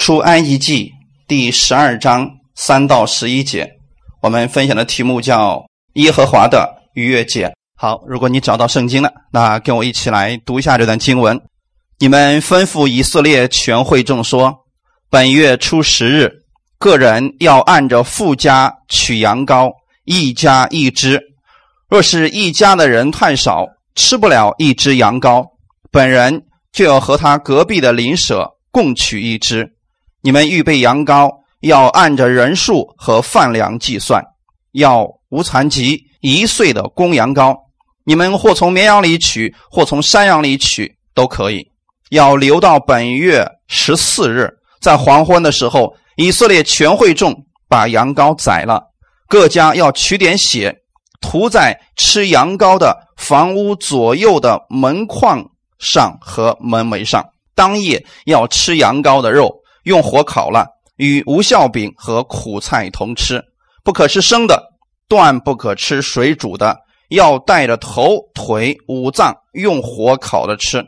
出埃及记第十二章三到十一节，我们分享的题目叫耶和华的逾越节。好，如果你找到圣经了，那跟我一起来读一下这段经文。你们吩咐以色列全会众说：本月初十日，个人要按着富家取羊羔，一家一只。若是一家的人太少，吃不了一只羊羔，本人就要和他隔壁的邻舍共取一只。你们预备羊羔，要按着人数和饭量计算，要无残疾一岁的公羊羔。你们或从绵羊里取，或从山羊里取，都可以。要留到本月十四日，在黄昏的时候，以色列全会众把羊羔宰了，各家要取点血。涂在吃羊羔的房屋左右的门框上和门楣上。当夜要吃羊羔的肉，用火烤了，与无效饼和苦菜同吃。不可吃生的，断不可吃水煮的，要带着头、腿、五脏用火烤着吃。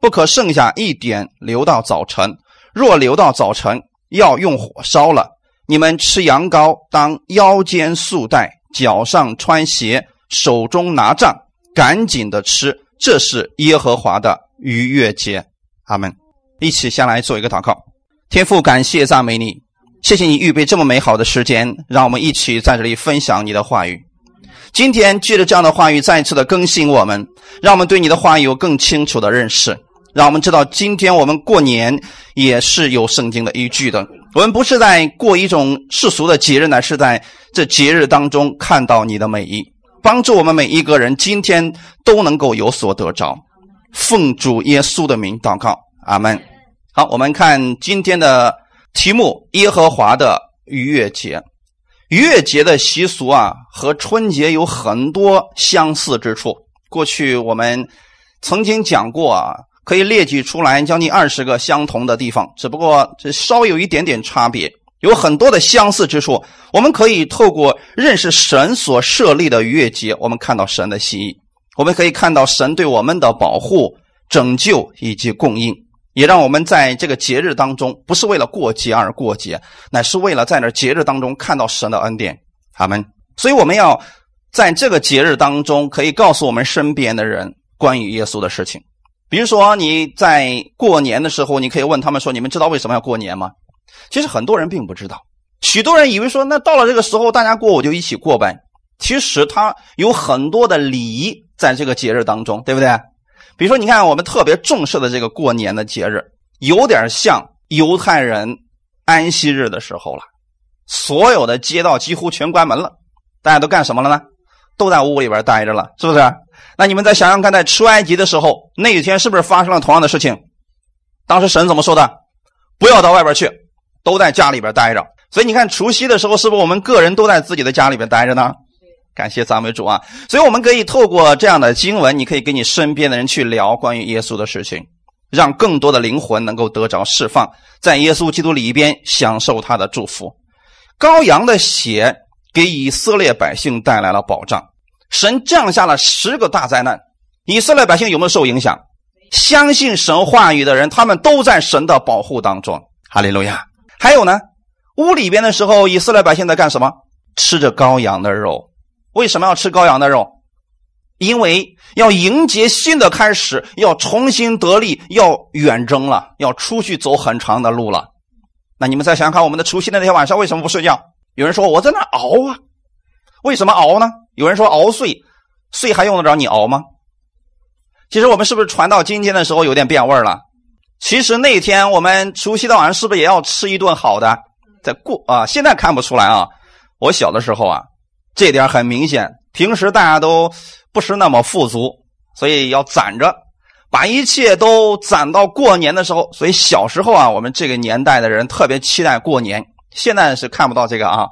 不可剩下一点留到早晨。若留到早晨，要用火烧了。你们吃羊羔，当腰间束带。脚上穿鞋，手中拿杖，赶紧的吃，这是耶和华的逾越节。阿门。一起先来做一个祷告。天父，感谢赞美你，谢谢你预备这么美好的时间，让我们一起在这里分享你的话语。今天借着这样的话语，再一次的更新我们，让我们对你的话语有更清楚的认识，让我们知道今天我们过年也是有圣经的依据的。我们不是在过一种世俗的节日，乃是在这节日当中看到你的美意，帮助我们每一个人今天都能够有所得着。奉主耶稣的名祷告，阿门。好，我们看今天的题目：耶和华的逾越节。逾越节的习俗啊，和春节有很多相似之处。过去我们曾经讲过啊。可以列举出来将近二十个相同的地方，只不过这稍有一点点差别，有很多的相似之处。我们可以透过认识神所设立的逾越节，我们看到神的心意；我们可以看到神对我们的保护、拯救以及供应，也让我们在这个节日当中，不是为了过节而过节，乃是为了在那节日当中看到神的恩典。他们，所以我们要在这个节日当中，可以告诉我们身边的人关于耶稣的事情。比如说你在过年的时候，你可以问他们说：“你们知道为什么要过年吗？”其实很多人并不知道，许多人以为说：“那到了这个时候，大家过我就一起过呗。”其实他有很多的礼仪在这个节日当中，对不对？比如说，你看我们特别重视的这个过年的节日，有点像犹太人安息日的时候了。所有的街道几乎全关门了，大家都干什么了呢？都在屋里边待着了，是不是？那你们再想想看，在出埃及的时候，那一天是不是发生了同样的事情？当时神怎么说的？不要到外边去，都在家里边待着。所以你看，除夕的时候，是不是我们个人都在自己的家里边待着呢？感谢赞美主啊！所以我们可以透过这样的经文，你可以跟你身边的人去聊关于耶稣的事情，让更多的灵魂能够得着释放，在耶稣基督里边享受他的祝福。羔羊的血给以色列百姓带来了保障。神降下了十个大灾难，以色列百姓有没有受影响？相信神话语的人，他们都在神的保护当中。哈利路亚！还有呢，屋里边的时候，以色列百姓在干什么？吃着羔羊的肉。为什么要吃羔羊的肉？因为要迎接新的开始，要重新得力，要远征了，要出去走很长的路了。那你们再想想看，我们的除夕的那天晚上为什么不睡觉？有人说我在那熬啊，为什么熬呢？有人说熬岁，岁还用得着你熬吗？其实我们是不是传到今天的时候有点变味了？其实那天我们除夕的晚上是不是也要吃一顿好的？在过啊，现在看不出来啊。我小的时候啊，这点很明显。平时大家都不是那么富足，所以要攒着，把一切都攒到过年的时候。所以小时候啊，我们这个年代的人特别期待过年。现在是看不到这个啊。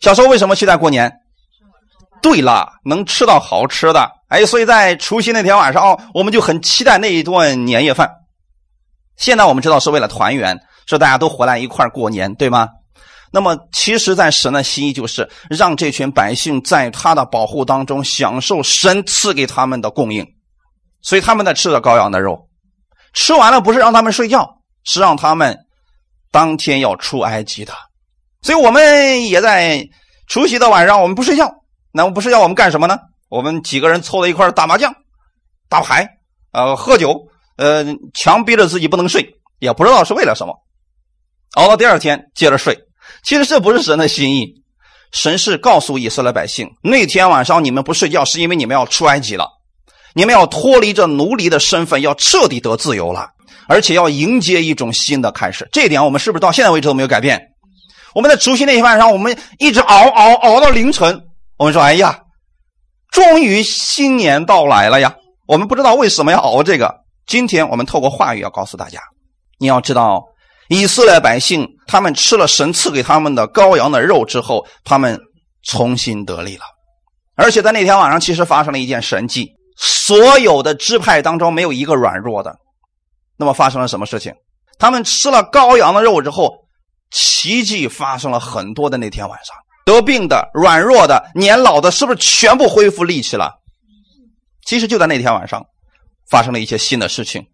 小时候为什么期待过年？对了，能吃到好吃的，哎，所以在除夕那天晚上哦，我们就很期待那一顿年夜饭。现在我们知道是为了团圆，是大家都回来一块过年，对吗？那么，其实，在神的心意就是让这群百姓在他的保护当中享受神赐给他们的供应，所以他们在吃着羔羊的肉，吃完了不是让他们睡觉，是让他们当天要出埃及的。所以我们也在除夕的晚上，我们不睡觉。那不睡觉，我们干什么呢？我们几个人凑在一块打麻将、打牌，呃，喝酒，呃，强逼着自己不能睡，也不知道是为了什么。熬到第二天接着睡。其实这不是神的心意，神是告诉以色列百姓，那天晚上你们不睡觉，是因为你们要出埃及了，你们要脱离这奴隶的身份，要彻底得自由了，而且要迎接一种新的开始。这一点我们是不是到现在为止都没有改变？我们在除夕那天晚上，我们一直熬熬熬到凌晨，我们说：“哎呀，终于新年到来了呀！”我们不知道为什么要熬这个。今天我们透过话语要告诉大家，你要知道。以色列百姓，他们吃了神赐给他们的羔羊的肉之后，他们重新得力了。而且在那天晚上，其实发生了一件神迹：所有的支派当中没有一个软弱的。那么发生了什么事情？他们吃了羔羊的肉之后，奇迹发生了很多的那天晚上，得病的、软弱的、年老的，是不是全部恢复力气了？其实就在那天晚上，发生了一些新的事情。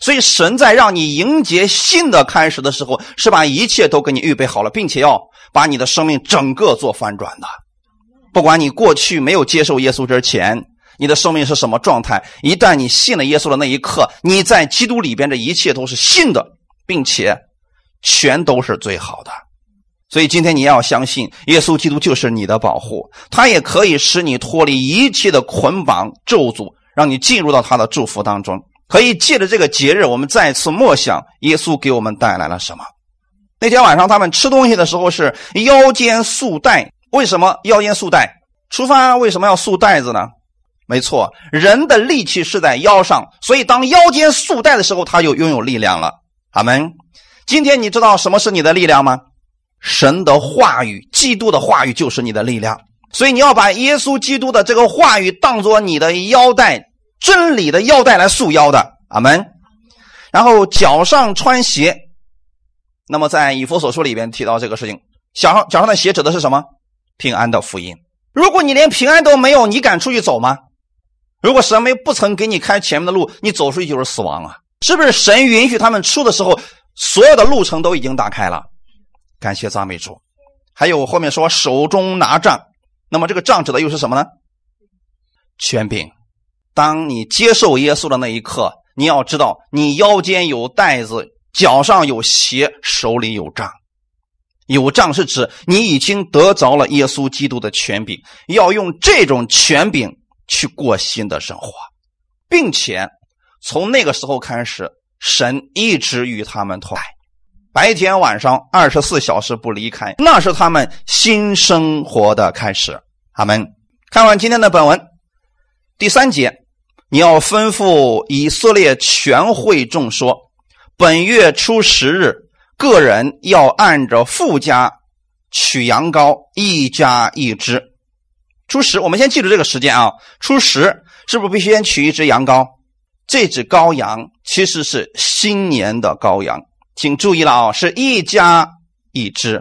所以，神在让你迎接新的开始的时候，是把一切都给你预备好了，并且要把你的生命整个做翻转的。不管你过去没有接受耶稣之前，你的生命是什么状态，一旦你信了耶稣的那一刻，你在基督里边的一切都是新的，并且全都是最好的。所以，今天你要相信，耶稣基督就是你的保护，他也可以使你脱离一切的捆绑咒诅，让你进入到他的祝福当中。可以借着这个节日，我们再次默想耶稣给我们带来了什么。那天晚上他们吃东西的时候是腰间束带，为什么腰间束带？出发为什么要束带子呢？没错，人的力气是在腰上，所以当腰间束带的时候，他就拥有力量了。阿门。今天你知道什么是你的力量吗？神的话语，基督的话语就是你的力量。所以你要把耶稣基督的这个话语当做你的腰带。真理的腰带来束腰的，阿门。然后脚上穿鞋，那么在以弗所书里边提到这个事情，脚上脚上的鞋指的是什么？平安的福音。如果你连平安都没有，你敢出去走吗？如果神没不曾给你开前面的路，你走出去就是死亡啊！是不是神允许他们出的时候，所有的路程都已经打开了？感谢赞美主。还有后面说手中拿杖，那么这个杖指的又是什么呢？权柄。当你接受耶稣的那一刻，你要知道，你腰间有带子，脚上有鞋，手里有杖。有杖是指你已经得着了耶稣基督的权柄，要用这种权柄去过新的生活，并且从那个时候开始，神一直与他们同在，白天晚上二十四小时不离开，那是他们新生活的开始。阿门。看完今天的本文。第三节，你要吩咐以色列全会众说：本月初十日，个人要按着富家取羊羔，一家一只。初十，我们先记住这个时间啊。初十是不是必须先取一只羊羔？这只羔羊其实是新年的羔羊，请注意了啊，是一家一只。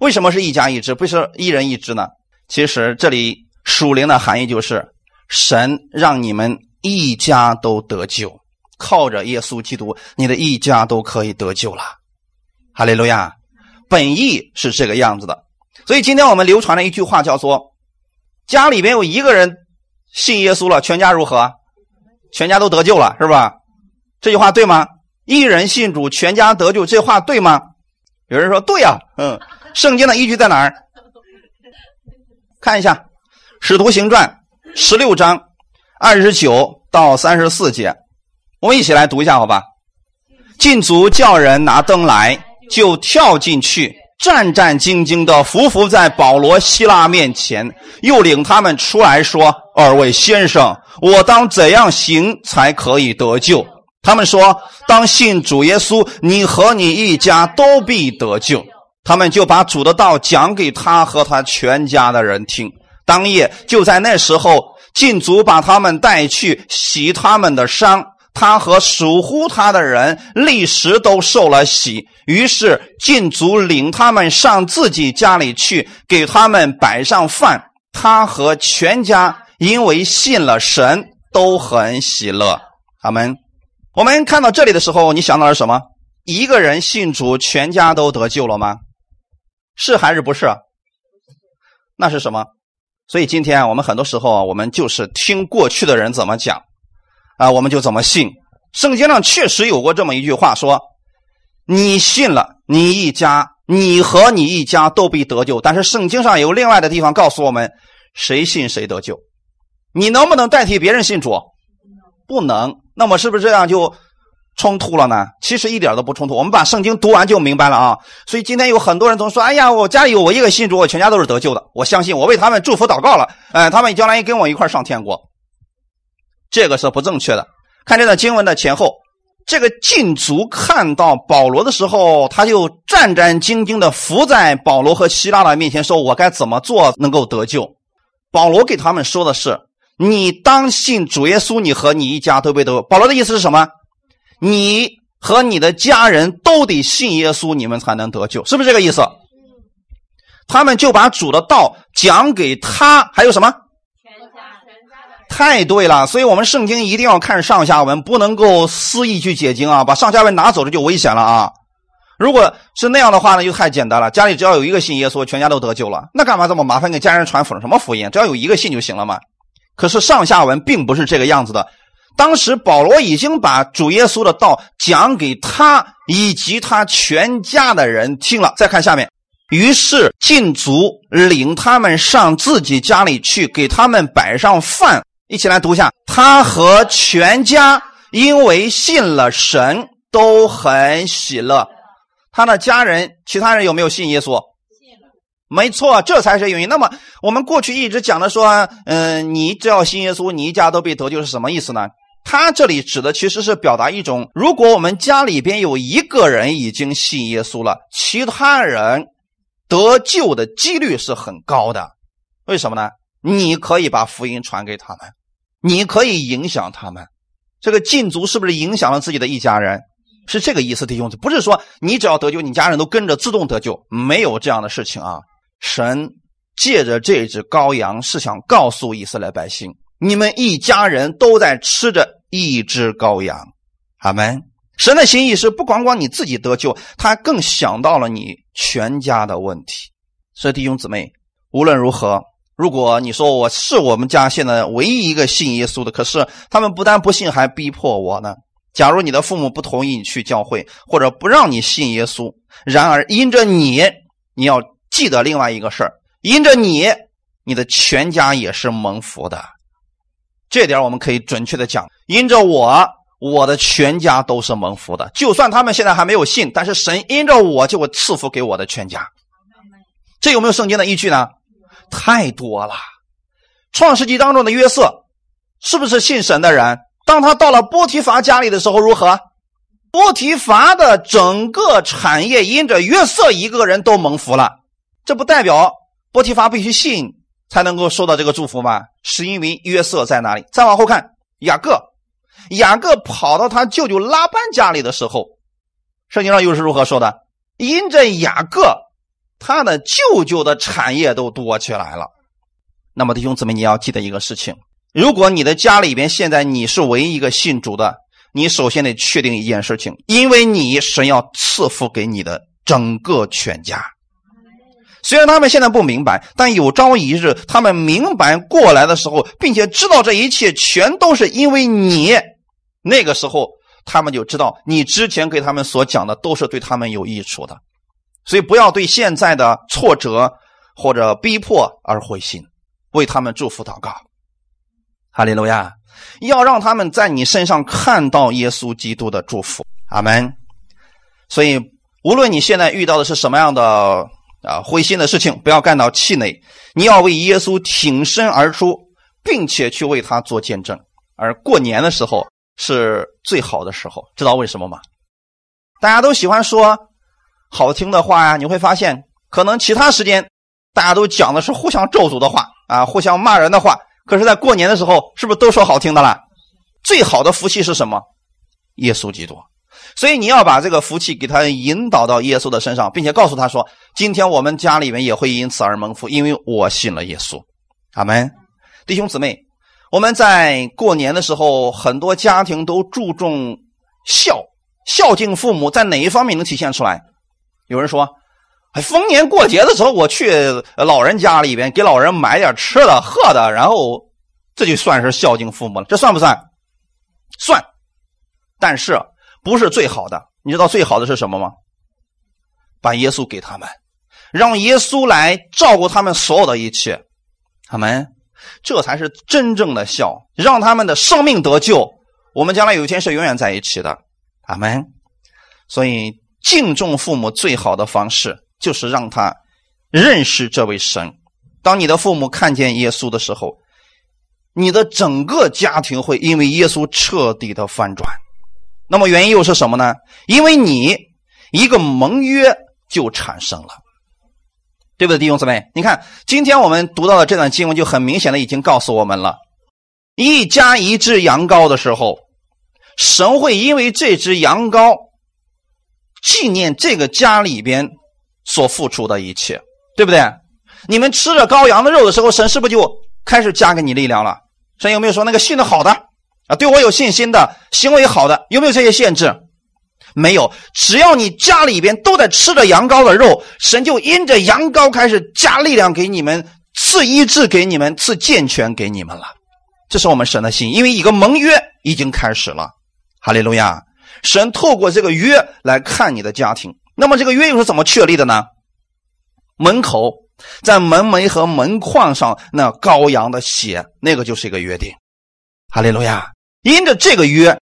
为什么是一家一只，不是一人一只呢？其实这里属灵的含义就是。神让你们一家都得救，靠着耶稣基督，你的一家都可以得救了。哈利路亚！本意是这个样子的，所以今天我们流传的一句话叫做：“家里边有一个人信耶稣了，全家如何？全家都得救了，是吧？”这句话对吗？一人信主，全家得救，这话对吗？有人说对呀，嗯，圣经的依据在哪儿？看一下《使徒行传》。十六章二十九到三十四节，我们一起来读一下，好吧？禁足叫人拿灯来，就跳进去，战战兢兢的伏伏在保罗、希腊面前，又领他们出来说：“二位先生，我当怎样行才可以得救？”他们说：“当信主耶稣，你和你一家都必得救。”他们就把主的道讲给他和他全家的人听。当夜就在那时候，禁足把他们带去洗他们的伤，他和守护他的人立时都受了洗。于是禁足领他们上自己家里去，给他们摆上饭。他和全家因为信了神，都很喜乐。阿门。我们看到这里的时候，你想到了什么？一个人信主，全家都得救了吗？是还是不是？那是什么？所以今天，我们很多时候啊，我们就是听过去的人怎么讲啊，我们就怎么信。圣经上确实有过这么一句话，说：“你信了，你一家，你和你一家都必得救。”但是圣经上有另外的地方告诉我们，谁信谁得救。你能不能代替别人信主？不能。那么是不是这样就冲突了呢？其实一点都不冲突。我们把圣经读完就明白了啊。所以今天有很多人总说：“哎呀，我家里有我一个信主，我全家都是得救的。”我相信，我为他们祝福祷告了，哎，他们将来也跟我一块上天国。这个是不正确的。看这段经文的前后，这个禁足看到保罗的时候，他就战战兢兢的伏在保罗和希拉的面前，说：“我该怎么做能够得救？”保罗给他们说的是。你当信主耶稣，你和你一家都被得。保罗的意思是什么？你和你的家人都得信耶稣，你们才能得救，是不是这个意思？他们就把主的道讲给他，还有什么？太对了，所以我们圣经一定要看上下文，不能够肆意去解经啊！把上下文拿走了就危险了啊！如果是那样的话呢，就太简单了。家里只要有一个信耶稣，全家都得救了，那干嘛这么麻烦给家人传福什么福音？只要有一个信就行了嘛。可是上下文并不是这个样子的。当时保罗已经把主耶稣的道讲给他以及他全家的人听了。再看下面，于是禁足领他们上自己家里去，给他们摆上饭。一起来读一下：他和全家因为信了神，都很喜乐。他的家人，其他人有没有信耶稣？没错，这才是原因。那么我们过去一直讲的说，嗯，你只要信耶稣，你一家都被得救是什么意思呢？他这里指的其实是表达一种，如果我们家里边有一个人已经信耶稣了，其他人得救的几率是很高的。为什么呢？你可以把福音传给他们，你可以影响他们。这个禁足是不是影响了自己的一家人？是这个意思，弟兄，不是说你只要得救，你家人都跟着自动得救，没有这样的事情啊。神借着这只羔羊，是想告诉以色列百姓：你们一家人都在吃着一只羔羊。阿门。神的心意是不光光你自己得救，他更想到了你全家的问题。所以弟兄姊妹，无论如何，如果你说我是我们家现在唯一一个信耶稣的，可是他们不但不信，还逼迫我呢。假如你的父母不同意你去教会，或者不让你信耶稣，然而因着你，你要。记得另外一个事儿，因着你，你的全家也是蒙福的。这点我们可以准确的讲，因着我，我的全家都是蒙福的。就算他们现在还没有信，但是神因着我就会赐福给我的全家。这有没有圣经的依据呢？太多了。创世纪当中的约瑟，是不是信神的人？当他到了波提乏家里的时候，如何？波提乏的整个产业因着约瑟一个人都蒙福了。这不代表波提乏必须信才能够收到这个祝福吗？是因为约瑟在哪里？再往后看，雅各，雅各跑到他舅舅拉班家里的时候，圣经上又是如何说的？因着雅各，他的舅舅的产业都多起来了。那么弟兄姊妹，你要记得一个事情：如果你的家里边现在你是唯一一个信主的，你首先得确定一件事情，因为你神要赐福给你的整个全家。虽然他们现在不明白，但有朝一日他们明白过来的时候，并且知道这一切全都是因为你，那个时候他们就知道你之前给他们所讲的都是对他们有益处的。所以不要对现在的挫折或者逼迫而灰心，为他们祝福祷告。哈利路亚！要让他们在你身上看到耶稣基督的祝福。阿门。所以无论你现在遇到的是什么样的。啊，灰心的事情不要干到气馁，你要为耶稣挺身而出，并且去为他做见证。而过年的时候是最好的时候，知道为什么吗？大家都喜欢说好听的话呀，你会发现，可能其他时间大家都讲的是互相咒诅的话啊，互相骂人的话，可是，在过年的时候，是不是都说好听的了？最好的福气是什么？耶稣基督。所以你要把这个福气给他引导到耶稣的身上，并且告诉他说：“今天我们家里面也会因此而蒙福，因为我信了耶稣。”阿门。弟兄姊妹，我们在过年的时候，很多家庭都注重孝，孝敬父母在哪一方面能体现出来？有人说，哎，逢年过节的时候，我去老人家里边给老人买点吃的喝的，然后这就算是孝敬父母了，这算不算？算，但是不是最好的？你知道最好的是什么吗？把耶稣给他们，让耶稣来照顾他们所有的一切，他们，这才是真正的孝，让他们的生命得救。我们将来有一天是永远在一起的，阿门。所以敬重父母最好的方式就是让他认识这位神。当你的父母看见耶稣的时候，你的整个家庭会因为耶稣彻底的翻转。那么原因又是什么呢？因为你一个盟约就产生了，对不对，弟兄姊妹？你看今天我们读到的这段经文就很明显的已经告诉我们了：一家一只羊羔的时候。神会因为这只羊羔纪念这个家里边所付出的一切，对不对？你们吃着羔羊的肉的时候，神是不是就开始加给你力量了？神有没有说那个信的好的啊，对我有信心的行为好的，有没有这些限制？没有，只要你家里边都在吃着羊羔的肉，神就因着羊羔开始加力量给你们，赐医治给你们，赐健全给你们了。这是我们神的心，因为一个盟约已经开始了。哈利路亚！神透过这个约来看你的家庭，那么这个约又是怎么确立的呢？门口在门楣和门框上那羔羊的血，那个就是一个约定。哈利路亚！因着这个约，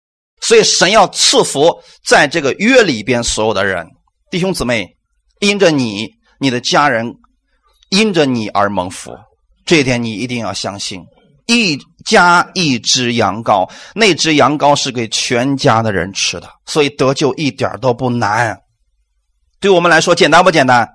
所以神要赐福在这个约里边所有的人，弟兄姊妹，因着你，你的家人因着你而蒙福，这一点你一定要相信。一家一只羊羔，那只羊羔是给全家的人吃的，所以得救一点都不难。对我们来说，简单不简单？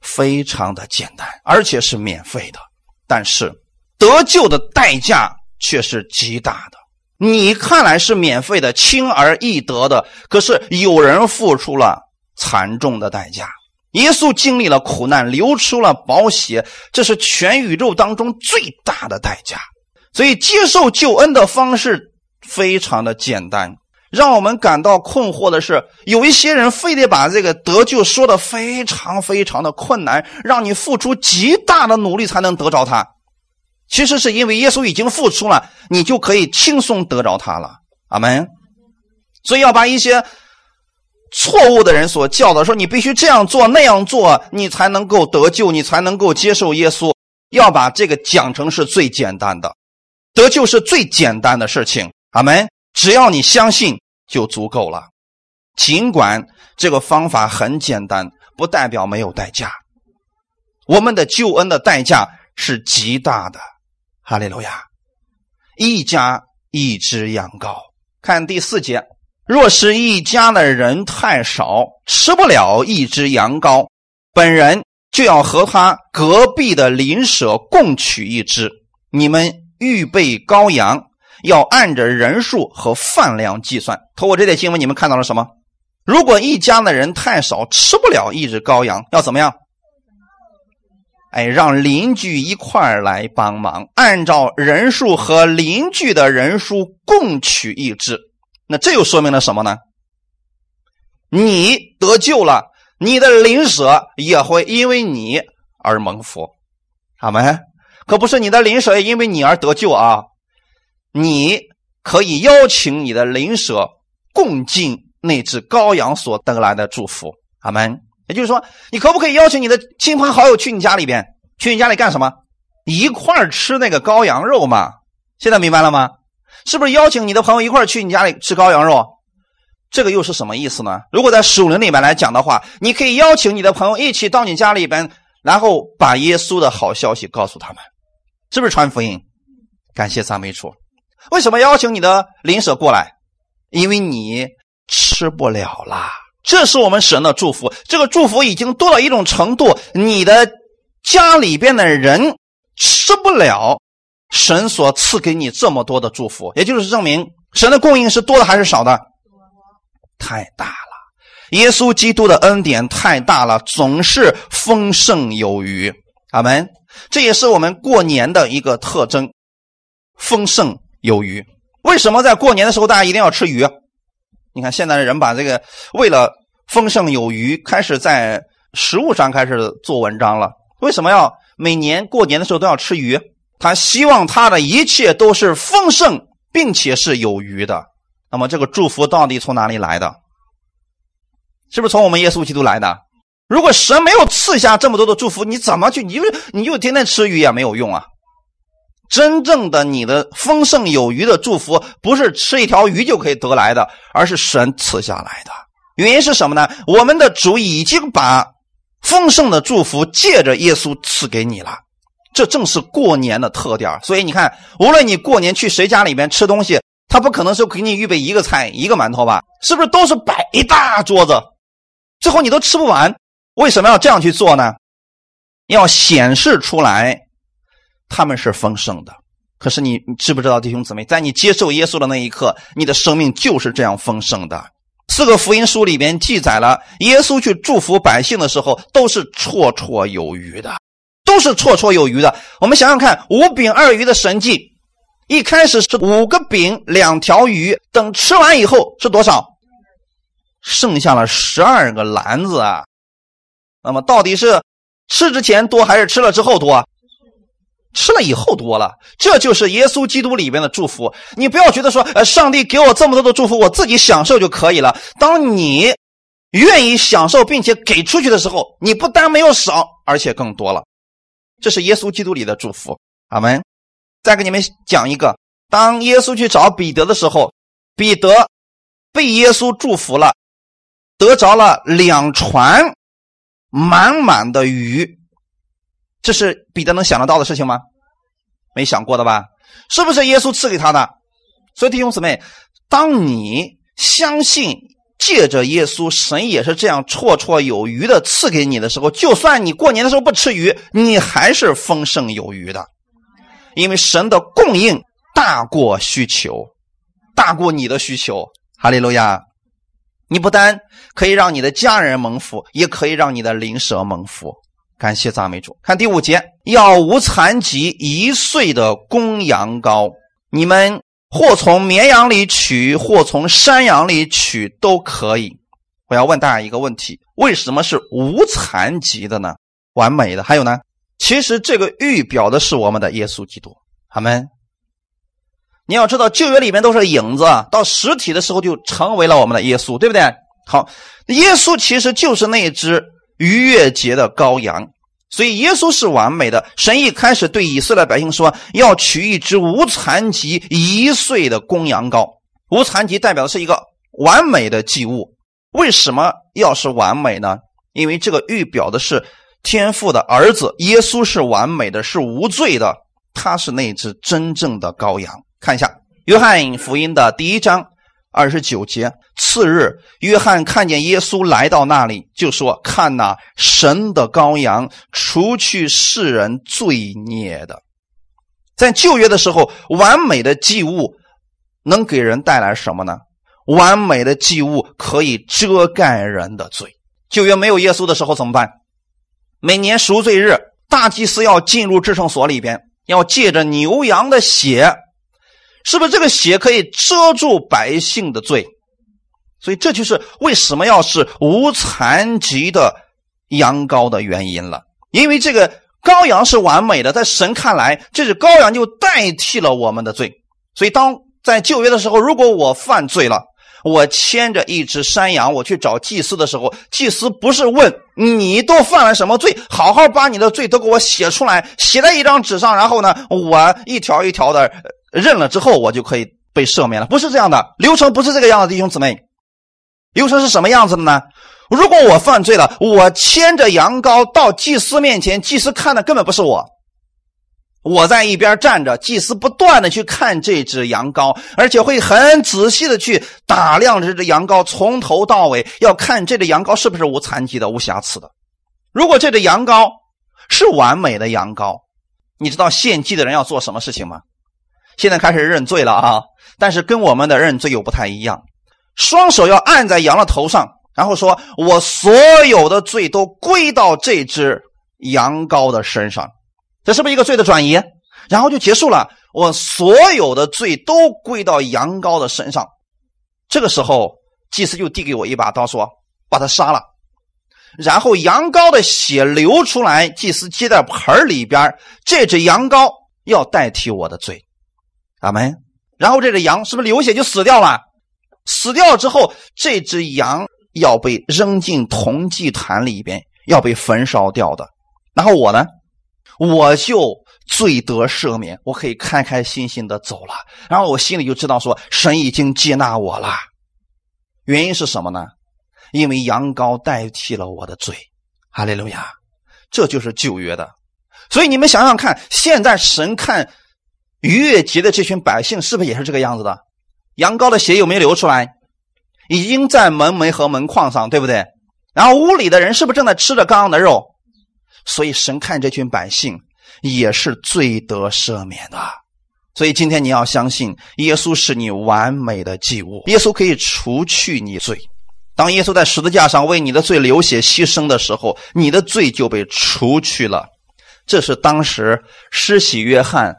非常的简单，而且是免费的。但是得救的代价却是极大的。你看来是免费的、轻而易得的，可是有人付出了惨重的代价。耶稣经历了苦难，流出了宝血，这是全宇宙当中最大的代价。所以接受救恩的方式非常的简单，让我们感到困惑的是，有一些人非得把这个得救说的非常非常的困难，让你付出极大的努力才能得着他。其实是因为耶稣已经付出了，你就可以轻松得着他了。阿门。所以要把一些错误的人所教的说，你必须这样做那样做，你才能够得救，你才能够接受耶稣。要把这个讲成是最简单的。得救是最简单的事情，阿门。只要你相信就足够了。尽管这个方法很简单，不代表没有代价。我们的救恩的代价是极大的。哈利路亚！一家一只羊羔，看第四节。若是一家的人太少，吃不了一只羊羔，本人就要和他隔壁的邻舍共取一只。你们。预备羔羊要按着人数和饭量计算。通过这点经文，你们看到了什么？如果一家的人太少，吃不了一只羔羊，要怎么样？哎，让邻居一块来帮忙，按照人数和邻居的人数共取一只。那这又说明了什么呢？你得救了，你的邻舍也会因为你而蒙福。好没？可不是你的邻舍因为你而得救啊！你可以邀请你的邻舍共进那只羔羊所得来的祝福，阿门。也就是说，你可不可以邀请你的亲朋好友去你家里边，去你家里干什么？一块儿吃那个羔羊肉嘛？现在明白了吗？是不是邀请你的朋友一块儿去你家里吃羔羊肉？这个又是什么意思呢？如果在属灵里面来讲的话，你可以邀请你的朋友一起到你家里边，然后把耶稣的好消息告诉他们。是不是传福音？感谢赞美主。为什么邀请你的邻舍过来？因为你吃不了啦。这是我们神的祝福。这个祝福已经多到一种程度，你的家里边的人吃不了神所赐给你这么多的祝福，也就是证明神的供应是多的还是少的？太大了。耶稣基督的恩典太大了，总是丰盛有余。阿门。这也是我们过年的一个特征，丰盛有余。为什么在过年的时候大家一定要吃鱼？你看现在的人把这个为了丰盛有余，开始在食物上开始做文章了。为什么要每年过年的时候都要吃鱼？他希望他的一切都是丰盛，并且是有余的。那么这个祝福到底从哪里来的？是不是从我们耶稣基督来的？如果神没有赐下这么多的祝福，你怎么去？你就你就天天吃鱼也没有用啊！真正的你的丰盛有余的祝福，不是吃一条鱼就可以得来的，而是神赐下来的。原因是什么呢？我们的主已经把丰盛的祝福借着耶稣赐给你了。这正是过年的特点所以你看，无论你过年去谁家里面吃东西，他不可能是给你预备一个菜一个馒头吧？是不是都是摆一大桌子，最后你都吃不完？为什么要这样去做呢？要显示出来他们是丰盛的。可是你知不知道，弟兄姊妹，在你接受耶稣的那一刻，你的生命就是这样丰盛的。四个福音书里边记载了，耶稣去祝福百姓的时候，都是绰绰有余的。都是绰绰有余的。我们想想看，五饼二鱼的神迹，一开始是五个饼两条鱼，等吃完以后是多少？剩下了十二个篮子啊。那么到底是吃之前多还是吃了之后多？吃了以后多了。这就是耶稣基督里边的祝福。你不要觉得说，呃，上帝给我这么多的祝福，我自己享受就可以了。当你愿意享受并且给出去的时候，你不但没有少，而且更多了。这是耶稣基督里的祝福，阿门。再给你们讲一个，当耶稣去找彼得的时候，彼得被耶稣祝福了，得着了两船满满的鱼。这是彼得能想得到的事情吗？没想过的吧？是不是耶稣赐给他的？所以弟兄姊妹，当你相信。借着耶稣，神也是这样绰绰有余的赐给你的时候，就算你过年的时候不吃鱼，你还是丰盛有余的，因为神的供应大过需求，大过你的需求。哈利路亚！你不单可以让你的家人蒙福，也可以让你的灵蛇蒙福。感谢赞美主。看第五节，要无残疾一岁的公羊羔，你们。或从绵羊里取，或从山羊里取，都可以。我要问大家一个问题：为什么是无残疾的呢？完美的。还有呢？其实这个预表的是我们的耶稣基督。阿门。你要知道，旧约里面都是影子，到实体的时候就成为了我们的耶稣，对不对？好，耶稣其实就是那只逾越节的羔羊。所以耶稣是完美的。神一开始对以色列百姓说：“要取一只无残疾一岁的公羊羔。无残疾代表的是一个完美的祭物。为什么要是完美呢？因为这个预表的是天父的儿子耶稣是完美的，是无罪的。他是那只真正的羔羊。看一下约翰福音的第一章。”二十九节，次日，约翰看见耶稣来到那里，就说：“看呐，神的羔羊，除去世人罪孽的。”在旧约的时候，完美的祭物能给人带来什么呢？完美的祭物可以遮盖人的罪。旧约没有耶稣的时候怎么办？每年赎罪日，大祭司要进入至圣所里边，要借着牛羊的血。是不是这个血可以遮住百姓的罪？所以这就是为什么要是无残疾的羊羔的原因了。因为这个羔羊是完美的，在神看来，这只羔羊就代替了我们的罪。所以当在旧约的时候，如果我犯罪了，我牵着一只山羊，我去找祭司的时候，祭司不是问你都犯了什么罪，好好把你的罪都给我写出来，写在一张纸上，然后呢，我一条一条的。认了之后，我就可以被赦免了，不是这样的流程，不是这个样子，弟兄姊妹。流程是什么样子的呢？如果我犯罪了，我牵着羊羔到祭司面前，祭司看的根本不是我，我在一边站着，祭司不断的去看这只羊羔，而且会很仔细的去打量这只羊羔，从头到尾要看这只羊羔是不是无残疾的、无瑕疵的。如果这只羊羔是完美的羊羔，你知道献祭的人要做什么事情吗？现在开始认罪了啊！但是跟我们的认罪又不太一样，双手要按在羊的头上，然后说：“我所有的罪都归到这只羊羔的身上。”这是不是一个罪的转移？然后就结束了。我所有的罪都归到羊羔的身上。这个时候，祭司就递给我一把刀，说把他杀了。然后羊羔的血流出来，祭司接在盆里边，这只羊羔要代替我的罪。阿门。然后这只羊是不是流血就死掉了？死掉之后，这只羊要被扔进铜祭坛里边，要被焚烧掉的。然后我呢，我就罪得赦免，我可以开开心心的走了。然后我心里就知道说，神已经接纳我了。原因是什么呢？因为羊羔代替了我的罪。哈利路亚，这就是旧约的。所以你们想想看，现在神看逾越节的这群百姓，是不是也是这个样子的？羊羔的血有没有流出来？已经在门楣和门框上，对不对？然后屋里的人是不是正在吃着刚刚的肉？所以神看这群百姓也是罪得赦免的。所以今天你要相信，耶稣是你完美的祭物，耶稣可以除去你罪。当耶稣在十字架上为你的罪流血牺牲的时候，你的罪就被除去了。这是当时施洗约翰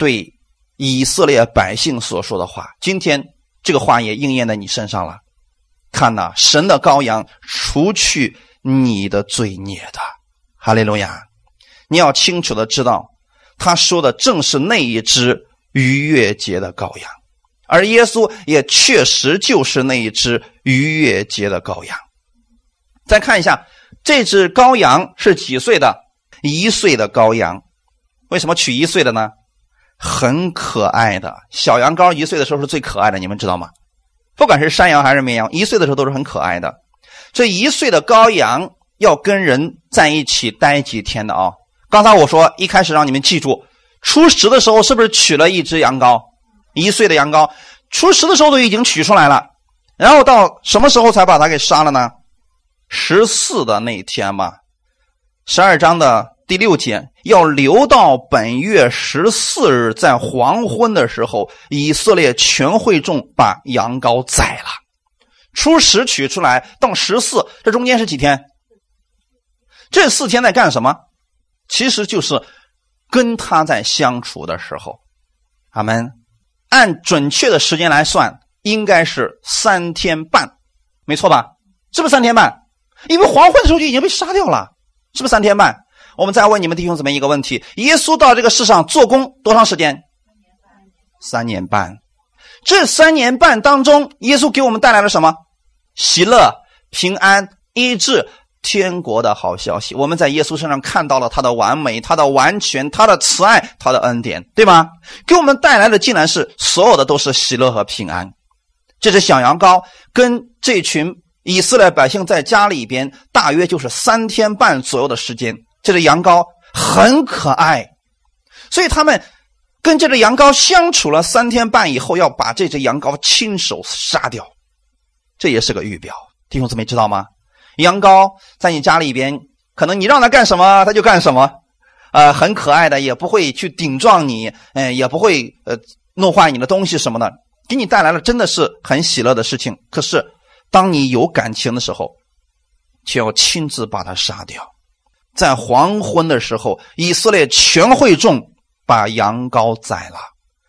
对。以色列百姓所说的话，今天这个话也应验在你身上了。看呐，神的羔羊除去你的罪孽的，哈利路亚！你要清楚的知道，他说的正是那一只逾越节的羔羊，而耶稣也确实就是那一只逾越节的羔羊。再看一下，这只羔羊是几岁的？一岁的羔羊。为什么取一岁的呢？很可爱的小羊羔，一岁的时候是最可爱的，你们知道吗？不管是山羊还是绵羊，一岁的时候都是很可爱的。这一岁的羔羊要跟人在一起待几天的啊？刚才我说一开始让你们记住，初十的时候是不是取了一只羊羔？一岁的羊羔，初十的时候都已经取出来了，然后到什么时候才把它给杀了呢？十四的那天嘛，十二章的。第六节要留到本月十四日，在黄昏的时候，以色列全会众把羊羔宰了。初十取出来到十四，这中间是几天？这四天在干什么？其实就是跟他在相处的时候。阿门。按准确的时间来算，应该是三天半，没错吧？是不是三天半？因为黄昏的时候就已经被杀掉了，是不是三天半？我们再问你们弟兄姊妹一个问题：耶稣到这个世上做工多长时间？三年半。这三年半当中，耶稣给我们带来了什么？喜乐、平安、医治、天国的好消息。我们在耶稣身上看到了他的完美、他的完全、他的慈爱、他的恩典，对吗？给我们带来的竟然是所有的都是喜乐和平安。这只小羊羔跟这群以色列百姓在家里边，大约就是三天半左右的时间。这只羊羔很可爱，所以他们跟这只羊羔相处了三天半以后，要把这只羊羔亲手杀掉。这也是个预表，弟兄姊妹知道吗？羊羔在你家里边，可能你让它干什么，它就干什么，呃，很可爱的，也不会去顶撞你，嗯，也不会呃弄坏你的东西什么的，给你带来了真的是很喜乐的事情。可是当你有感情的时候，却要亲自把它杀掉。在黄昏的时候，以色列全会众把羊羔宰了，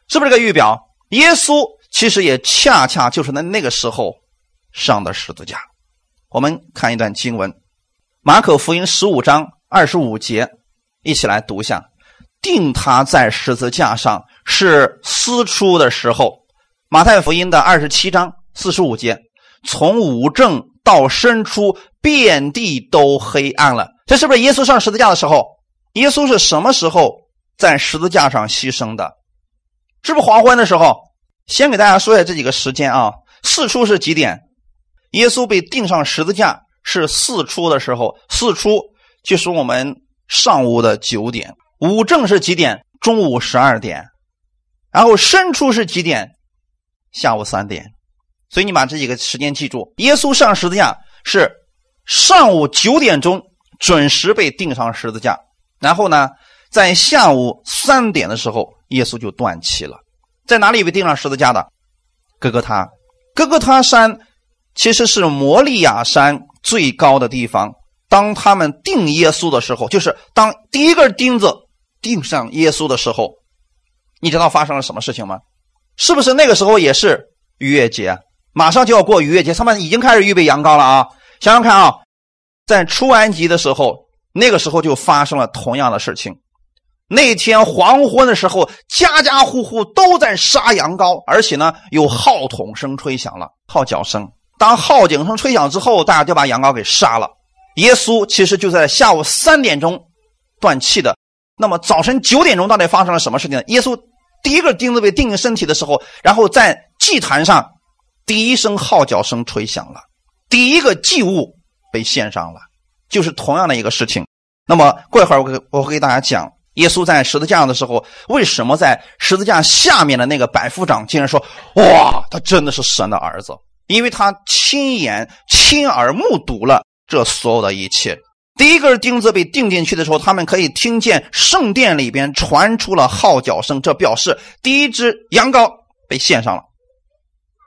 是不是这个预表？耶稣其实也恰恰就是在那个时候上的十字架。我们看一段经文，《马可福音》十五章二十五节，一起来读一下：定他在十字架上是私出的时候。马太福音的二十七章四十五节，从五正到申出，遍地都黑暗了。这是不是耶稣上十字架的时候？耶稣是什么时候在十字架上牺牲的？是不是黄昏的时候？先给大家说一下这几个时间啊。四出是几点？耶稣被钉上十字架是四出的时候，四出就是我们上午的九点。五正是几点？中午十二点。然后申出是几点？下午三点。所以你把这几个时间记住。耶稣上十字架是上午九点钟。准时被钉上十字架，然后呢，在下午三点的时候，耶稣就断气了。在哪里被钉上十字架的？哥哥他，哥哥他山其实是摩利亚山最高的地方。当他们钉耶稣的时候，就是当第一根钉子钉上耶稣的时候，你知道发生了什么事情吗？是不是那个时候也是逾越节？马上就要过逾越节，他们已经开始预备羊羔了啊！想想看啊，在出埃及的时候，那个时候就发生了同样的事情。那天黄昏的时候，家家户户都在杀羊羔，而且呢，有号筒声吹响了，号角声。当号角声吹响之后，大家就把羊羔给杀了。耶稣其实就在下午三点钟断气的。那么早晨九点钟到底发生了什么事情呢？耶稣第一个钉子被钉进身体的时候，然后在祭坛上第一声号角声吹响了，第一个祭物被献上了，就是同样的一个事情。那么过一会儿我给我给大家讲，耶稣在十字架上的时候，为什么在十字架下面的那个百夫长竟然说：“哇，他真的是神的儿子。”因为他亲眼、亲耳目睹了这所有的一切。第一根钉子被钉进去的时候，他们可以听见圣殿里边传出了号角声，这表示第一只羊羔被献上了，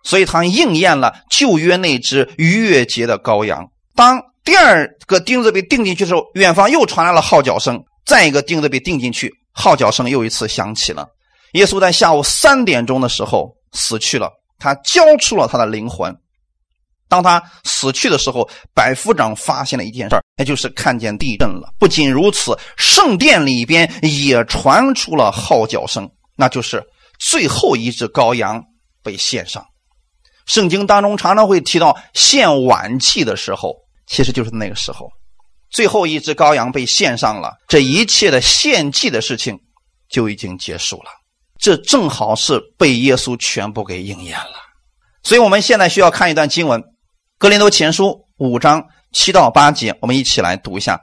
所以他应验了旧约那只逾越节的羔羊。当第二个钉子被钉进去的时候，远方又传来了号角声，再一个钉子被钉进去，号角声又一次响起了。耶稣在下午三点钟的时候死去了。他交出了他的灵魂。当他死去的时候，百夫长发现了一件事那就是看见地震了。不仅如此，圣殿里边也传出了号角声，那就是最后一只羔羊被献上。圣经当中常常会提到献晚祭的时候，其实就是那个时候，最后一只羔羊被献上了，这一切的献祭的事情就已经结束了。这正好是被耶稣全部给应验了，所以我们现在需要看一段经文，《格林多前书》五章七到八节，我们一起来读一下：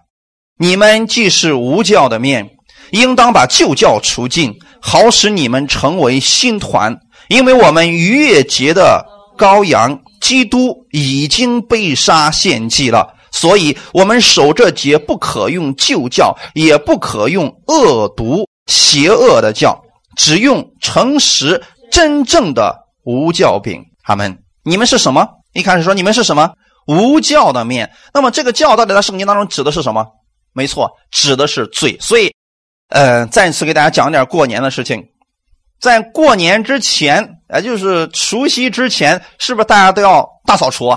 你们既是无教的面，应当把旧教除尽，好使你们成为新团。因为我们逾越节的羔羊基督已经被杀献祭了，所以我们守这节不可用旧教，也不可用恶毒邪恶的教。只用诚实真正的无教饼，他们你们是什么？一开始说你们是什么无教的面。那么这个教到底在圣经当中指的是什么？没错，指的是罪。所以，呃，再次给大家讲点过年的事情。在过年之前，也就是除夕之前，是不是大家都要大扫除？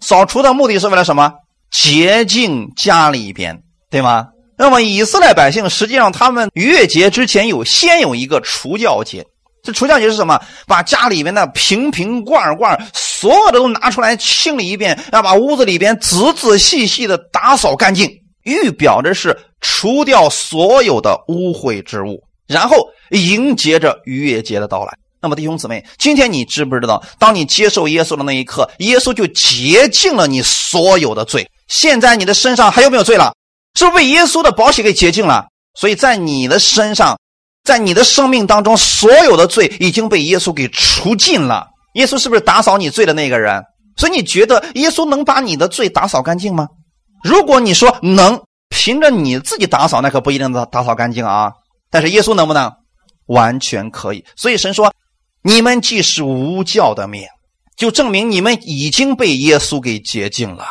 扫除的目的是为了什么？洁净家里边，对吗？那么以色列百姓实际上，他们月节之前有先有一个除教节。这除教节是什么？把家里面的瓶瓶罐罐所有的都拿出来清理一遍，要把屋子里边仔仔细细的打扫干净，预表着是除掉所有的污秽之物，然后迎接着逾越节的到来。那么弟兄姊妹，今天你知不知道，当你接受耶稣的那一刻，耶稣就洁净了你所有的罪。现在你的身上还有没有罪了？是被耶稣的宝血给洁净了，所以在你的身上，在你的生命当中，所有的罪已经被耶稣给除尽了。耶稣是不是打扫你罪的那个人？所以你觉得耶稣能把你的罪打扫干净吗？如果你说能，凭着你自己打扫，那可不一定能打扫干净啊。但是耶稣能不能？完全可以。所以神说：“你们既是无教的面，就证明你们已经被耶稣给洁净了。”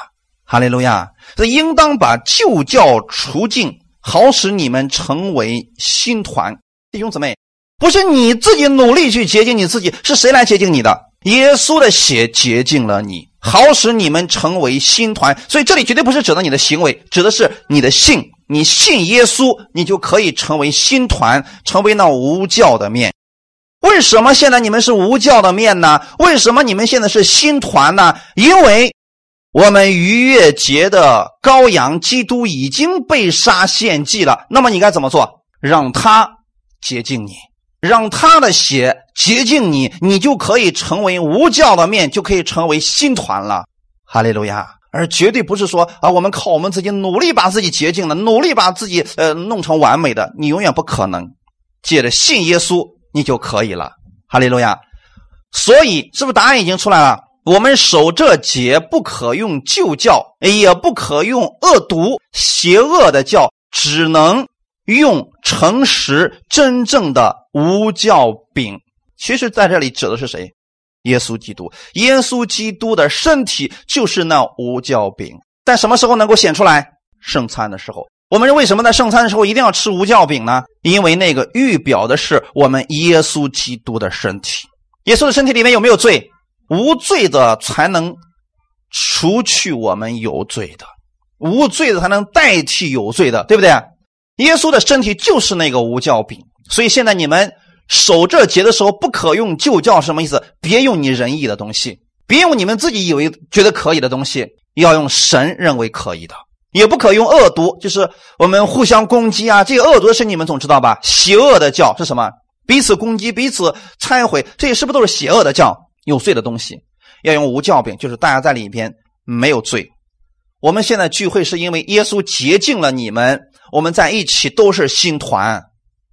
哈利路亚！这应当把旧教除尽，好使你们成为新团。弟兄姊妹，不是你自己努力去洁净你自己，是谁来洁净你的？耶稣的血洁净了你，好使你们成为新团。所以这里绝对不是指的你的行为，指的是你的性。你信耶稣，你就可以成为新团，成为那无教的面。为什么现在你们是无教的面呢？为什么你们现在是新团呢？因为。我们逾越节的羔羊基督已经被杀献祭了，那么你该怎么做？让他洁净你，让他的血洁净你，你就可以成为无教的面，就可以成为新团了。哈利路亚！而绝对不是说啊，我们靠我们自己努力把自己洁净了，努力把自己呃弄成完美的，你永远不可能。借着信耶稣，你就可以了。哈利路亚！所以，是不是答案已经出来了？我们守这节不可用旧教，也不可用恶毒邪恶的教，只能用诚实真正的无教饼。其实，在这里指的是谁？耶稣基督。耶稣基督的身体就是那无教饼。但什么时候能够显出来？圣餐的时候。我们为什么在圣餐的时候一定要吃无教饼呢？因为那个预表的是我们耶稣基督的身体。耶稣的身体里面有没有罪？无罪的才能除去我们有罪的，无罪的才能代替有罪的，对不对？耶稣的身体就是那个无教饼，所以现在你们守这节的时候，不可用旧教，什么意思？别用你仁义的东西，别用你们自己以为觉得可以的东西，要用神认为可以的，也不可用恶毒，就是我们互相攻击啊，这个恶毒的事你们总知道吧？邪恶的教是什么？彼此攻击，彼此忏悔，这些是不是都是邪恶的教？有罪的东西，要用无教饼，就是大家在里边没有罪。我们现在聚会是因为耶稣洁净了你们，我们在一起都是新团。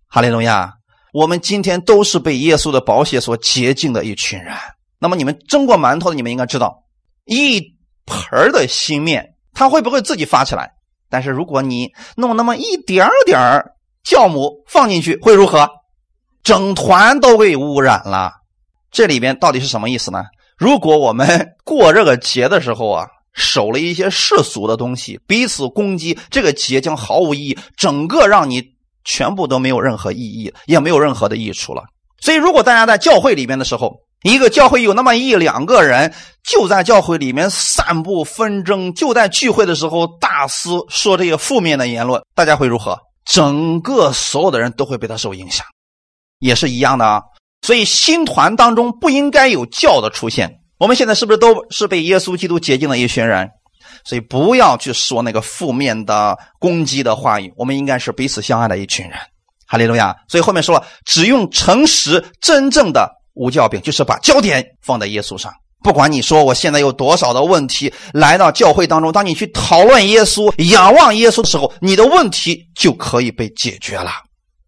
哈利路亚！我们今天都是被耶稣的宝血所洁净的一群人。那么你们蒸过馒头的，你们应该知道，一盆的新面，它会不会自己发起来？但是如果你弄那么一点点酵母放进去，会如何？整团都被污染了。这里边到底是什么意思呢？如果我们过这个节的时候啊，守了一些世俗的东西，彼此攻击，这个节将毫无意义，整个让你全部都没有任何意义，也没有任何的益处了。所以，如果大家在教会里面的时候，一个教会有那么一两个人就在教会里面散布纷争，就在聚会的时候大肆说这些负面的言论，大家会如何？整个所有的人都会被他受影响。也是一样的啊，所以新团当中不应该有教的出现。我们现在是不是都是被耶稣基督洁净的一群人？所以不要去说那个负面的攻击的话语。我们应该是彼此相爱的一群人。哈利路亚！所以后面说了，只用诚实真正的无教饼，就是把焦点放在耶稣上。不管你说我现在有多少的问题来到教会当中，当你去讨论耶稣、仰望耶稣的时候，你的问题就可以被解决了。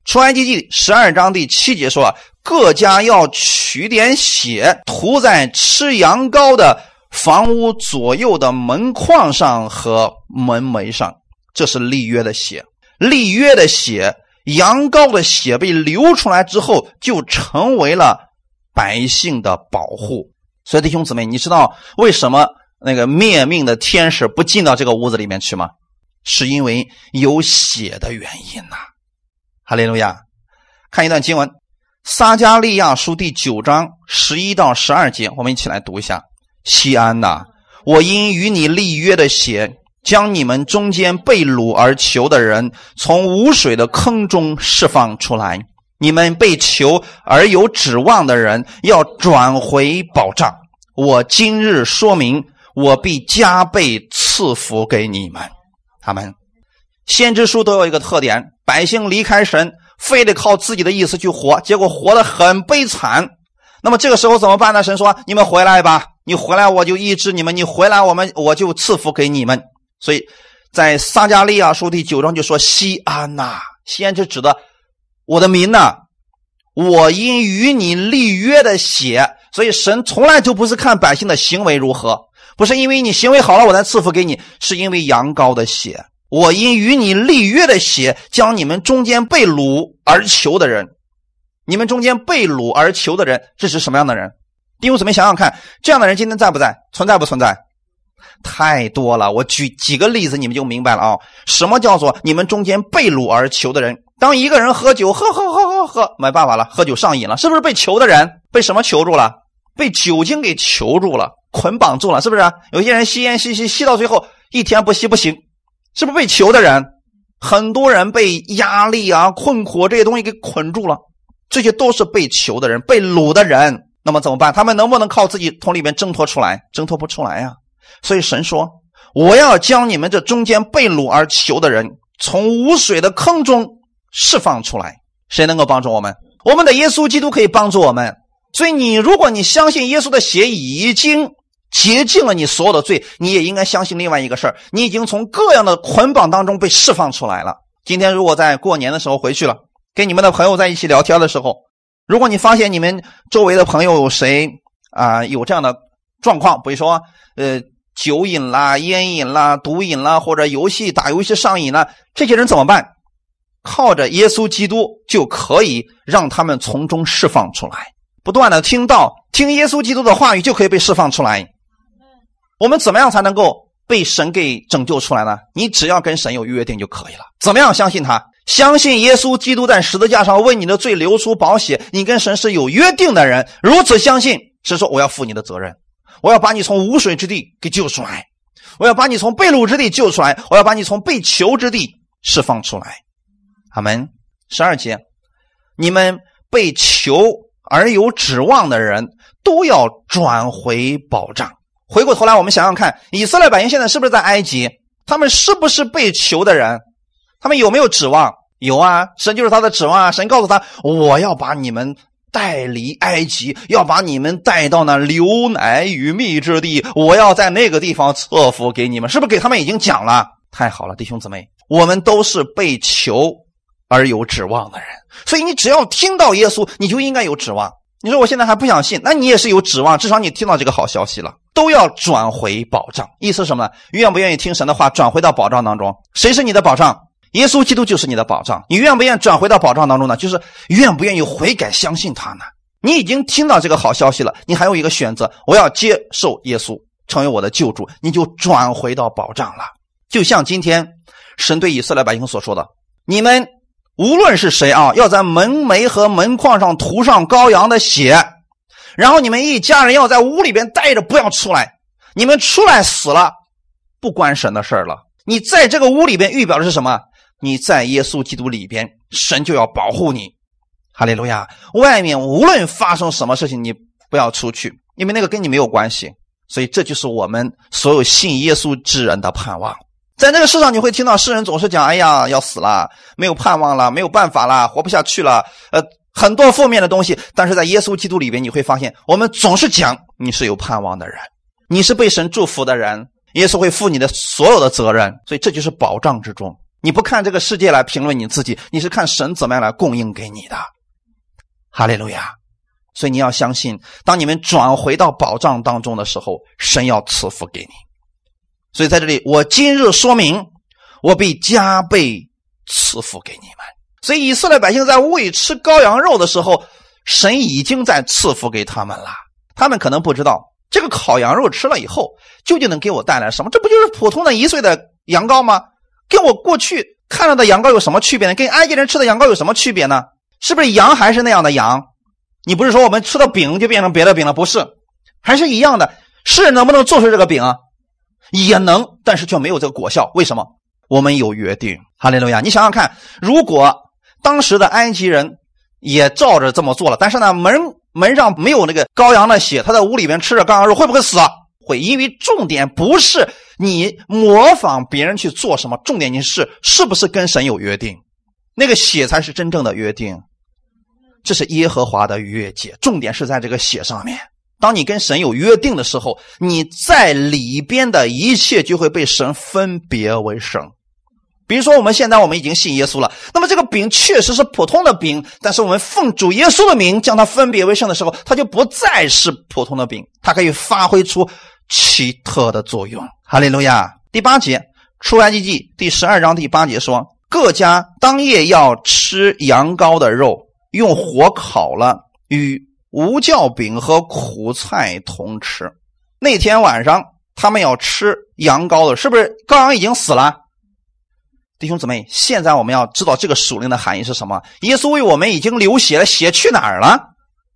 出埃及记十二章第七节说：“各家要取点血，涂在吃羊羔的房屋左右的门框上和门楣上。这是立约的血。立约的血，羊羔的血被流出来之后，就成为了百姓的保护。所以弟兄姊妹，你知道为什么那个灭命的天使不进到这个屋子里面去吗？是因为有血的原因呐。”哈利路亚！看一段经文，《撒加利亚书》第九章十一到十二节，我们一起来读一下。西安呐，我因与你立约的血，将你们中间被掳而求的人，从无水的坑中释放出来。你们被求而有指望的人，要转回保障。我今日说明，我必加倍赐福给你们。他们先知书都有一个特点。百姓离开神，非得靠自己的意思去活，结果活得很悲惨。那么这个时候怎么办呢？神说：“你们回来吧，你回来我就医治你们，你回来我们我就赐福给你们。”所以在撒加利亚书第九章就说：“西安呐，西安是指的我的民呐，我因与你立约的血，所以神从来就不是看百姓的行为如何，不是因为你行为好了我才赐福给你，是因为羊羔的血。”我因与你立约的血，将你们中间被掳而求的人，你们中间被掳而求的人，这是什么样的人？弟兄姊妹想想看，这样的人今天在不在？存在不存在？太多了。我举几个例子，你们就明白了啊。什么叫做你们中间被掳而求的人？当一个人喝酒，喝喝喝喝喝，没办法了，喝酒上瘾了，是不是被囚的人？被什么囚住了？被酒精给囚住了，捆绑住了，是不是？有些人吸烟吸吸吸到最后，一天不吸不行。是不是被囚的人？很多人被压力啊、困苦这些东西给捆住了，这些都是被囚的人、被掳的人。那么怎么办？他们能不能靠自己从里面挣脱出来？挣脱不出来呀。所以神说：“我要将你们这中间被掳而囚的人，从无水的坑中释放出来。”谁能够帮助我们？我们的耶稣基督可以帮助我们。所以你，如果你相信耶稣的血已经。洁净了你所有的罪，你也应该相信另外一个事儿：你已经从各样的捆绑当中被释放出来了。今天如果在过年的时候回去了，跟你们的朋友在一起聊天的时候，如果你发现你们周围的朋友有谁啊有这样的状况，比如说呃酒瘾啦、烟瘾啦、毒瘾啦，或者游戏打游戏上瘾了，这些人怎么办？靠着耶稣基督就可以让他们从中释放出来，不断的听到听耶稣基督的话语，就可以被释放出来。我们怎么样才能够被神给拯救出来呢？你只要跟神有约定就可以了。怎么样相信他？相信耶稣基督在十字架上为你的罪流出宝血，你跟神是有约定的人。如此相信，是说我要负你的责任。我要把你从无水之地给救出来，我要把你从被掳之地救出来，我要把你从被囚之地释放出来。阿门。十二节，你们被囚而有指望的人都要转回保障。回过头来，我们想想看，以色列百姓现在是不是在埃及？他们是不是被囚的人？他们有没有指望？有啊，神就是他的指望啊。神告诉他：“我要把你们带离埃及，要把你们带到那流奶与蜜之地。我要在那个地方赐福给你们。”是不是给他们已经讲了？太好了，弟兄姊妹，我们都是被求而有指望的人，所以你只要听到耶稣，你就应该有指望。你说我现在还不想信，那你也是有指望，至少你听到这个好消息了。都要转回保障，意思什么呢？愿不愿意听神的话，转回到保障当中？谁是你的保障？耶稣基督就是你的保障，你愿不愿意转回到保障当中呢？就是愿不愿意悔改相信他呢？你已经听到这个好消息了，你还有一个选择，我要接受耶稣成为我的救主，你就转回到保障了。就像今天神对以色列百姓所说的：“你们无论是谁啊，要在门楣和门框上涂上羔羊的血，然后你们一家人要在屋里边待着，不要出来。你们出来死了，不关神的事了。你在这个屋里边预表的是什么？”你在耶稣基督里边，神就要保护你，哈利路亚！外面无论发生什么事情，你不要出去，因为那个跟你没有关系。所以这就是我们所有信耶稣之人的盼望。在那个世上，你会听到世人总是讲：“哎呀，要死了，没有盼望了，没有办法了，活不下去了。”呃，很多负面的东西。但是在耶稣基督里边，你会发现，我们总是讲你是有盼望的人，你是被神祝福的人，耶稣会负你的所有的责任。所以这就是保障之中。你不看这个世界来评论你自己，你是看神怎么样来供应给你的，哈利路亚！所以你要相信，当你们转回到保障当中的时候，神要赐福给你。所以在这里，我今日说明，我必加倍赐福给你们。所以以色列百姓在未吃羔羊肉的时候，神已经在赐福给他们了。他们可能不知道，这个烤羊肉吃了以后，究竟能给我带来什么？这不就是普通的一岁的羊羔吗？跟我过去看到的羊羔有什么区别呢？跟埃及人吃的羊羔有什么区别呢？是不是羊还是那样的羊？你不是说我们吃的饼就变成别的饼了？不是，还是一样的。是能不能做出这个饼啊？也能，但是却没有这个果效。为什么？我们有约定。哈利路亚！你想想看，如果当时的埃及人也照着这么做了，但是呢，门门上没有那个羔羊的血，他在屋里面吃着羔羊肉，会不会死？会，因为重点不是你模仿别人去做什么，重点你是是不是跟神有约定，那个血才是真正的约定，这是耶和华的约解，重点是在这个血上面。当你跟神有约定的时候，你在里边的一切就会被神分别为圣。比如说，我们现在我们已经信耶稣了，那么这个饼确实是普通的饼，但是我们奉主耶稣的名将它分别为圣的时候，它就不再是普通的饼，它可以发挥出。奇特的作用，哈利路亚。第八节，出埃及记第十二章第八节说：各家当夜要吃羊羔的肉，用火烤了，与无酵饼和苦菜同吃。那天晚上，他们要吃羊羔的，是不是羔羊已经死了？弟兄姊妹，现在我们要知道这个属灵的含义是什么？耶稣为我们已经流血了，血去哪儿了？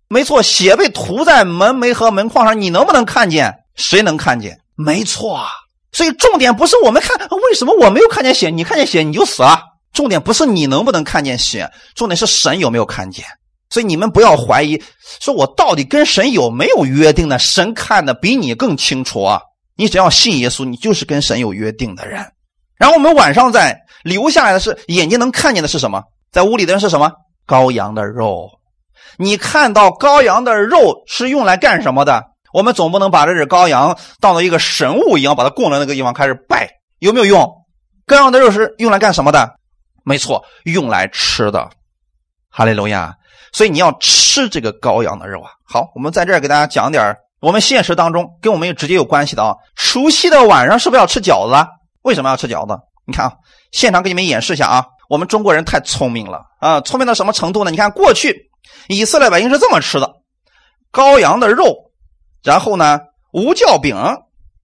没错，血被涂在门楣和门框上，你能不能看见？谁能看见？没错，所以重点不是我们看为什么我没有看见血，你看见血你就死了。重点不是你能不能看见血，重点是神有没有看见。所以你们不要怀疑，说我到底跟神有没有约定呢？神看的比你更清楚啊！你只要信耶稣，你就是跟神有约定的人。然后我们晚上在留下来的是眼睛能看见的是什么？在屋里的人是什么？羔羊的肉。你看到羔羊的肉是用来干什么的？我们总不能把这只羔羊当做一个神物一样，把它供在那个地方开始拜，有没有用？羔羊的肉是用来干什么的？没错，用来吃的。哈利路亚！所以你要吃这个羔羊的肉啊。好，我们在这儿给大家讲点我们现实当中跟我们有直接有关系的啊。除夕的晚上是不是要吃饺子？为什么要吃饺子？你看啊，现场给你们演示一下啊。我们中国人太聪明了啊，聪明到什么程度呢？你看过去以色列百姓是这么吃的：羔羊的肉。然后呢，无酵饼，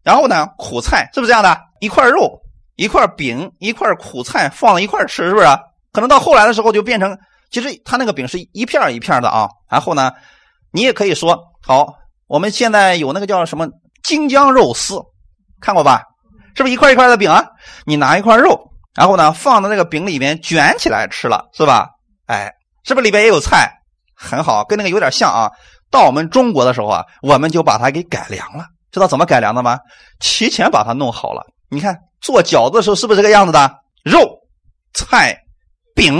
然后呢，苦菜，是不是这样的？一块肉，一块饼，一块苦菜放在一块吃，是不是？可能到后来的时候就变成，其实他那个饼是一片一片的啊。然后呢，你也可以说，好，我们现在有那个叫什么京酱肉丝，看过吧？是不是一块一块的饼啊？你拿一块肉，然后呢放到那个饼里面卷起来吃了，是吧？哎，是不是里边也有菜？很好，跟那个有点像啊。到我们中国的时候啊，我们就把它给改良了。知道怎么改良的吗？提前把它弄好了。你看做饺子的时候是不是这个样子的？肉、菜、饼，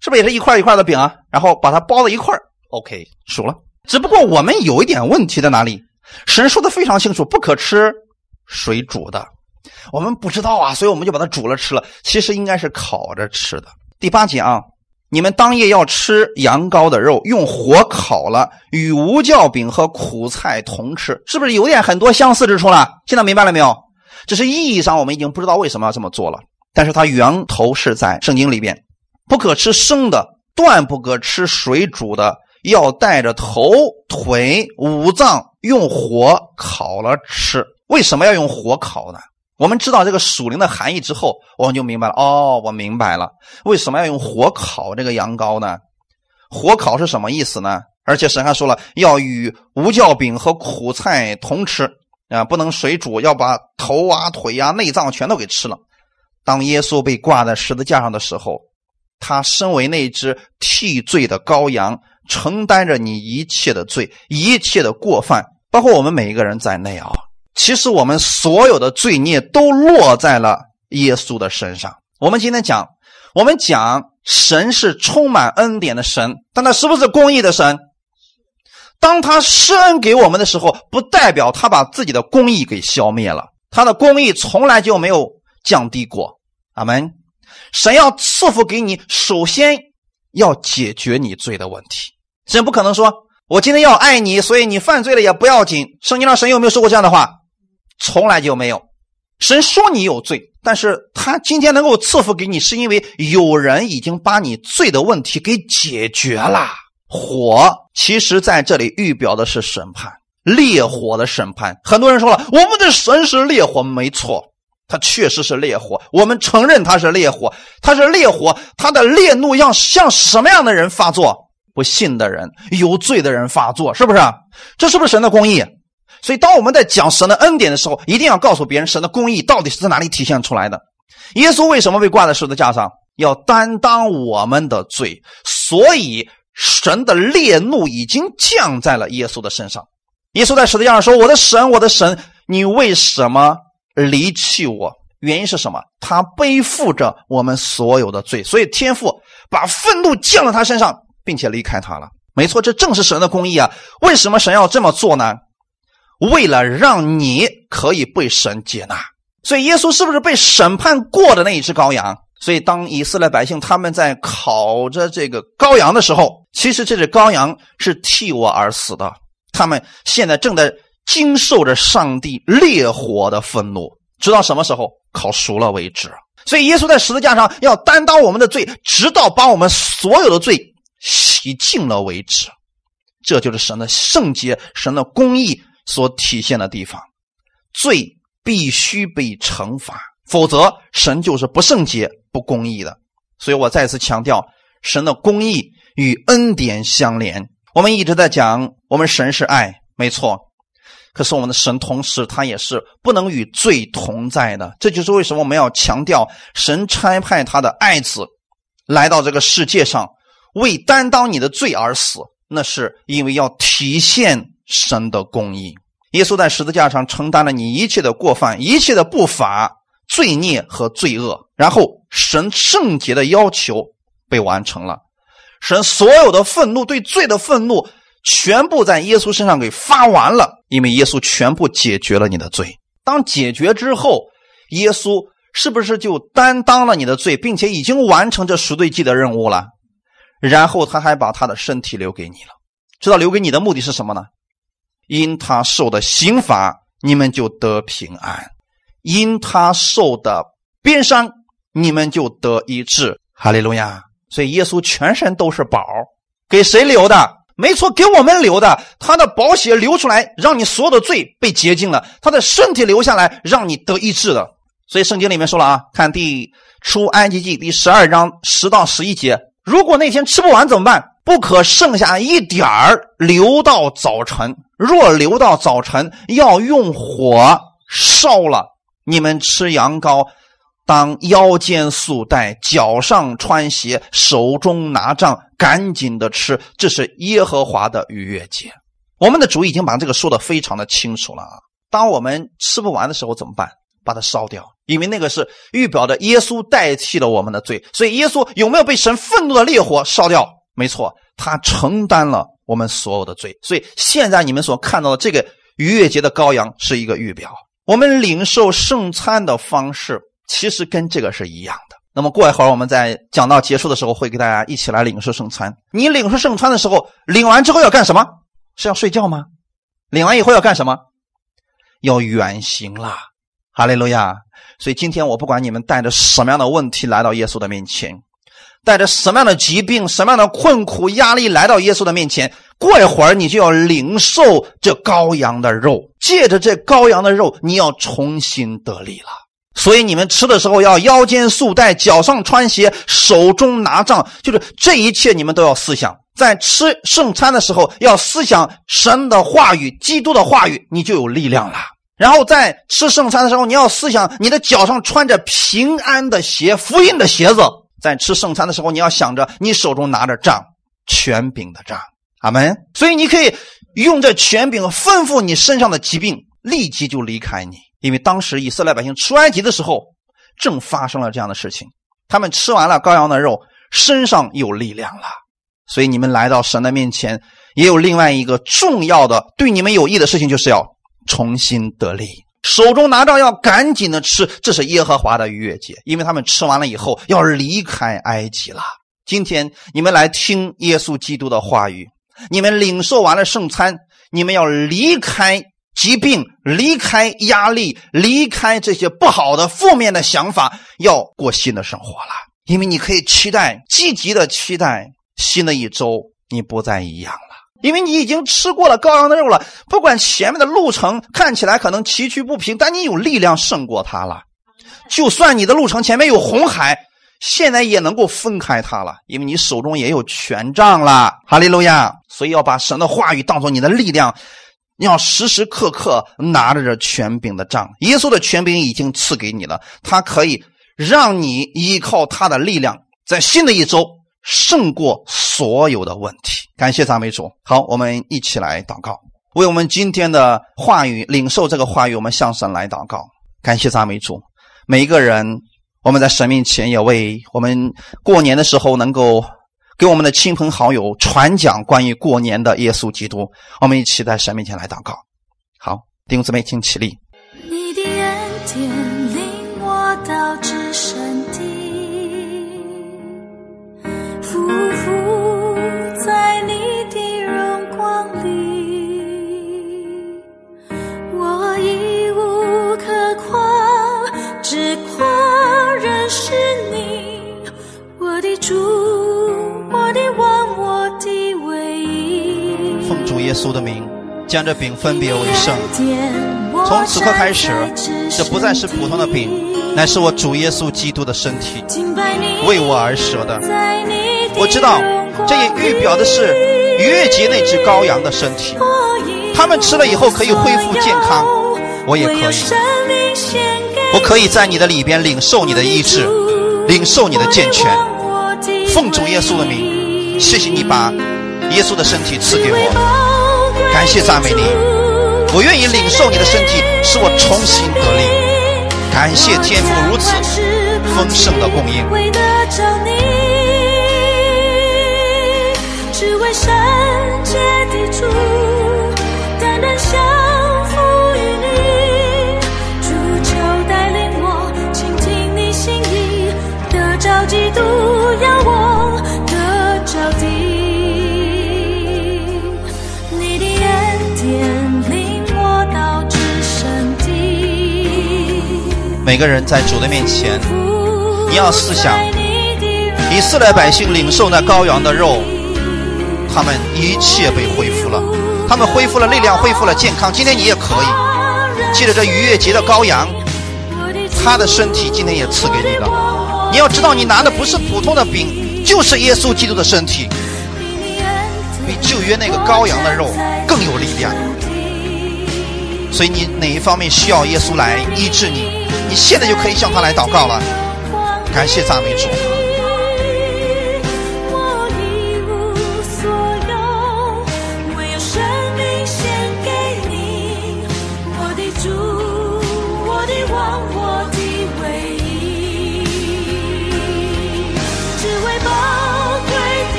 是不是也是一块一块的饼啊？然后把它包在一块 OK，熟了。只不过我们有一点问题在哪里？神说的非常清楚，不可吃水煮的。我们不知道啊，所以我们就把它煮了吃了。其实应该是烤着吃的。第八节啊。你们当夜要吃羊羔的肉，用火烤了，与无酵饼和苦菜同吃，是不是有点很多相似之处了？现在明白了没有？只是意义上我们已经不知道为什么要这么做了，但是它源头是在圣经里边，不可吃生的，断不可吃水煮的，要带着头、腿、五脏用火烤了吃。为什么要用火烤呢？我们知道这个属灵的含义之后，我们就明白了。哦，我明白了，为什么要用火烤这个羊羔呢？火烤是什么意思呢？而且神还说了，要与无酵饼和苦菜同吃啊，不能水煮，要把头啊、腿啊、内脏全都给吃了。当耶稣被挂在十字架上的时候，他身为那只替罪的羔羊，承担着你一切的罪、一切的过犯，包括我们每一个人在内啊。其实我们所有的罪孽都落在了耶稣的身上。我们今天讲，我们讲神是充满恩典的神，但他是不是公义的神？当他施恩给我们的时候，不代表他把自己的公义给消灭了，他的公义从来就没有降低过。阿门。神要赐福给你，首先要解决你罪的问题。神不可能说：“我今天要爱你，所以你犯罪了也不要紧。”圣经上神有没有说过这样的话？从来就没有，神说你有罪，但是他今天能够赐福给你，是因为有人已经把你罪的问题给解决了。火其实在这里预表的是审判，烈火的审判。很多人说了，我们的神是烈火，没错，他确实是烈火，我们承认他是烈火，他是烈火，他的烈怒要向什么样的人发作？不信的人，有罪的人发作，是不是？这是不是神的公义？所以，当我们在讲神的恩典的时候，一定要告诉别人神的公义到底是在哪里体现出来的。耶稣为什么被挂在十字架上？要担当我们的罪，所以神的烈怒已经降在了耶稣的身上。耶稣在十字架上说：“我的神，我的神，你为什么离弃我？”原因是什么？他背负着我们所有的罪，所以天父把愤怒降在他身上，并且离开他了。没错，这正是神的公义啊！为什么神要这么做呢？为了让你可以被神接纳，所以耶稣是不是被审判过的那一只羔羊？所以当以色列百姓他们在烤着这个羔羊的时候，其实这只羔羊是替我而死的。他们现在正在经受着上帝烈火的愤怒，直到什么时候烤熟了为止。所以耶稣在十字架上要担当我们的罪，直到把我们所有的罪洗净了为止。这就是神的圣洁，神的公义。所体现的地方，罪必须被惩罚，否则神就是不圣洁、不公义的。所以我再次强调，神的公义与恩典相连。我们一直在讲，我们神是爱，没错。可是我们的神同时，他也是不能与罪同在的。这就是为什么我们要强调，神差派他的爱子来到这个世界上，为担当你的罪而死，那是因为要体现。神的公义，耶稣在十字架上承担了你一切的过犯、一切的不法、罪孽和罪恶，然后神圣洁的要求被完成了，神所有的愤怒对罪的愤怒全部在耶稣身上给发完了，因为耶稣全部解决了你的罪。当解决之后，耶稣是不是就担当了你的罪，并且已经完成这赎罪祭的任务了？然后他还把他的身体留给你了，知道留给你的目的是什么呢？因他受的刑罚，你们就得平安；因他受的鞭伤，你们就得医治。哈利路亚！所以耶稣全身都是宝，给谁留的？没错，给我们留的。他的宝血流出来，让你所有的罪被洁净了；他的身体留下来，让你得医治的。所以圣经里面说了啊，看第出埃及记第十二章十到十一节：如果那天吃不完怎么办？不可剩下一点儿留到早晨。若留到早晨，要用火烧了。你们吃羊羔，当腰间束带，脚上穿鞋，手中拿杖，赶紧的吃。这是耶和华的逾越节。我们的主已经把这个说的非常的清楚了啊。当我们吃不完的时候怎么办？把它烧掉，因为那个是预表的耶稣代替了我们的罪。所以耶稣有没有被神愤怒的烈火烧掉？没错，他承担了我们所有的罪。所以现在你们所看到的这个逾越节的羔羊是一个预表。我们领受圣餐的方式其实跟这个是一样的。那么过一会儿我们在讲到结束的时候，会给大家一起来领受圣餐。你领受圣餐的时候，领完之后要干什么？是要睡觉吗？领完以后要干什么？要远行啦！哈利路亚！所以今天我不管你们带着什么样的问题来到耶稣的面前，带着什么样的疾病、什么样的困苦、压力来到耶稣的面前，过一会儿你就要领受这羔羊的肉，借着这羔羊的肉，你要重新得力了。所以你们吃的时候要腰间束带，脚上穿鞋，手中拿杖，就是这一切你们都要思想。在吃圣餐的时候，要思想神的话语、基督的话语，你就有力量了。然后在吃圣餐的时候，你要思想你的脚上穿着平安的鞋、福音的鞋子。在吃圣餐的时候，你要想着你手中拿着杖，权柄的杖。阿门。所以你可以用这权柄吩咐你身上的疾病立即就离开你，因为当时以色列百姓出埃及的时候，正发生了这样的事情。他们吃完了羔羊的肉，身上有力量了。所以你们来到神的面前，也有另外一个重要的对你们有益的事情，就是要重新得力。手中拿着要赶紧的吃，这是耶和华的逾越节，因为他们吃完了以后要离开埃及了。今天你们来听耶稣基督的话语，你们领受完了圣餐，你们要离开疾病，离开压力，离开这些不好的负面的想法，要过新的生活了。因为你可以期待，积极的期待。新的一周，你不再一样了，因为你已经吃过了羔羊的肉了。不管前面的路程看起来可能崎岖不平，但你有力量胜过它了。就算你的路程前面有红海，现在也能够分开它了，因为你手中也有权杖了。哈利路亚！所以要把神的话语当做你的力量，你要时时刻刻拿着这权柄的杖。耶稣的权柄已经赐给你了，他可以让你依靠他的力量，在新的一周。胜过所有的问题，感谢赞美主。好，我们一起来祷告，为我们今天的话语领受这个话语，我们向神来祷告。感谢赞美主，每一个人，我们在神面前也为我们过年的时候能够给我们的亲朋好友传讲关于过年的耶稣基督，我们一起在神面前来祷告。好，弟兄姊妹，请起立。你的恩典领我到至深耶稣的名，将这饼分别为圣。从此刻开始，这不再是普通的饼，乃是我主耶稣基督的身体，为我而舍的。我知道，这也预表的是逾越节那只羔羊的身体。他们吃了以后可以恢复健康，我也可以。我可以在你的里边领受你的医治，领受你的健全。奉主耶稣的名，谢谢你把耶稣的身体赐给我。感谢赞美你，我愿意领受你的身体，使我重新得力。感谢天父如此丰盛的供应。只为圣洁的主，每个人在主的面前，你要思想，以色列百姓领受那羔羊的肉，他们一切被恢复了，他们恢复了力量，恢复了健康。今天你也可以，借着这逾越节的羔羊，他的身体今天也赐给你了。你要知道，你拿的不是普通的饼，就是耶稣基督的身体。比旧约那个羔羊的肉更有力量。所以你哪一方面需要耶稣来医治你，你现在就可以向他来祷告了。感谢赞美主。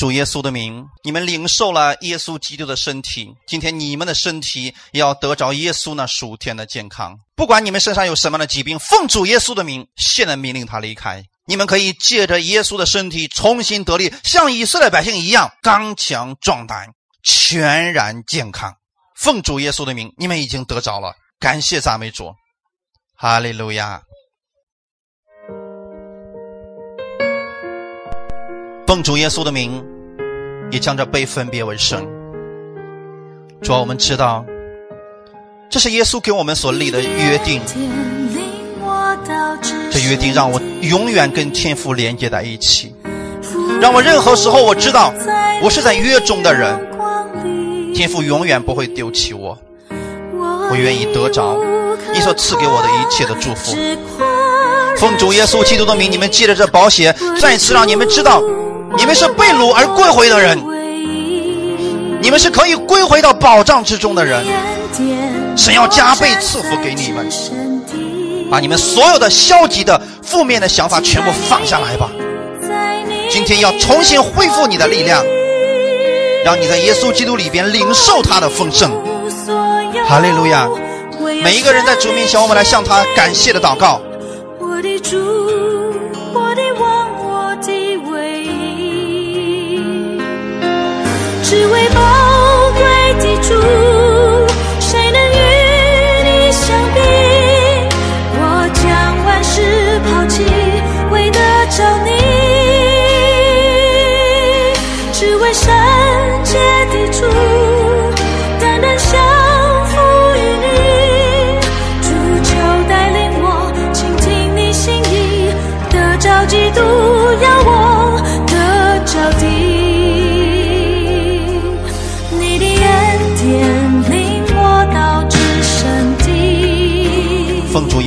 主耶稣的名，你们领受了耶稣基督的身体。今天你们的身体也要得着耶稣那属天的健康。不管你们身上有什么样的疾病，奉主耶稣的名，现在命令他离开。你们可以借着耶稣的身体重新得力，像以色列百姓一样刚强壮胆，全然健康。奉主耶稣的名，你们已经得着了。感谢赞美主，哈利路亚。奉主耶稣的名，也将这杯分别为圣。主啊，我们知道，这是耶稣给我们所立的约定。这约定让我永远跟天父连接在一起，让我任何时候我知道我是在约中的人，天父永远不会丢弃我。我愿意得着你所赐给我的一切的祝福。奉主耶稣基督的名，你们借着这保险，再次让你们知道。你们是被掳而归回的人，你们是可以归回到宝藏之中的人。神要加倍赐福给你们，把你们所有的消极的、负面的想法全部放下来吧。今天要重新恢复你的力量，让你在耶稣基督里边领受他的丰盛。哈利路亚！每一个人在主面前，我们来向他感谢的祷告。我的主只为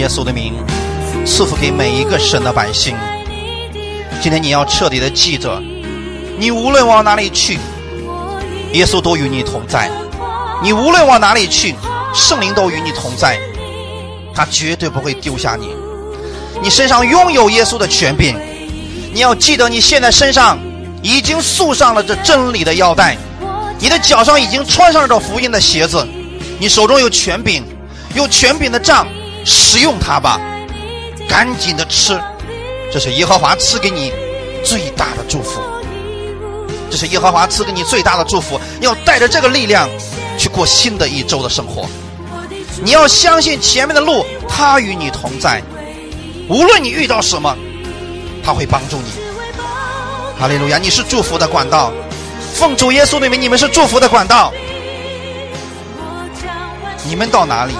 耶稣的名，赐福给每一个神的百姓。今天你要彻底的记着，你无论往哪里去，耶稣都与你同在；你无论往哪里去，圣灵都与你同在。他绝对不会丢下你。你身上拥有耶稣的权柄，你要记得，你现在身上已经束上了这真理的腰带，你的脚上已经穿上了这福音的鞋子，你手中有权柄，有权柄的杖。使用它吧，赶紧的吃，这是耶和华赐给你最大的祝福。这是耶和华赐给你最大的祝福，要带着这个力量去过新的一周的生活。你要相信前面的路，他与你同在，无论你遇到什么，他会帮助你。哈利路亚！你是祝福的管道，奉主耶稣的名，你们是祝福的管道。你们到哪里？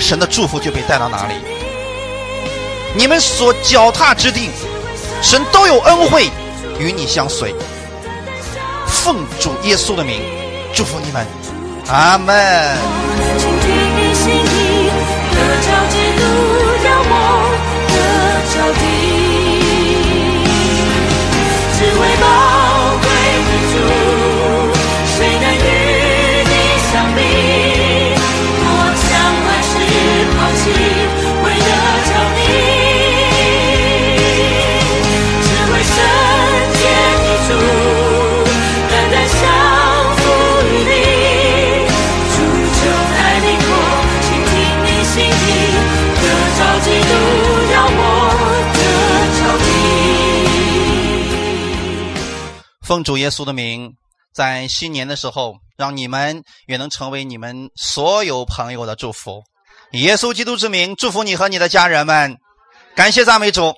神的祝福就被带到哪里？你们所脚踏之地，神都有恩惠与你相随。奉主耶稣的名，祝福你们，阿门。奉主耶稣的名，在新年的时候，让你们也能成为你们所有朋友的祝福。以耶稣基督之名，祝福你和你的家人们。感谢赞美主。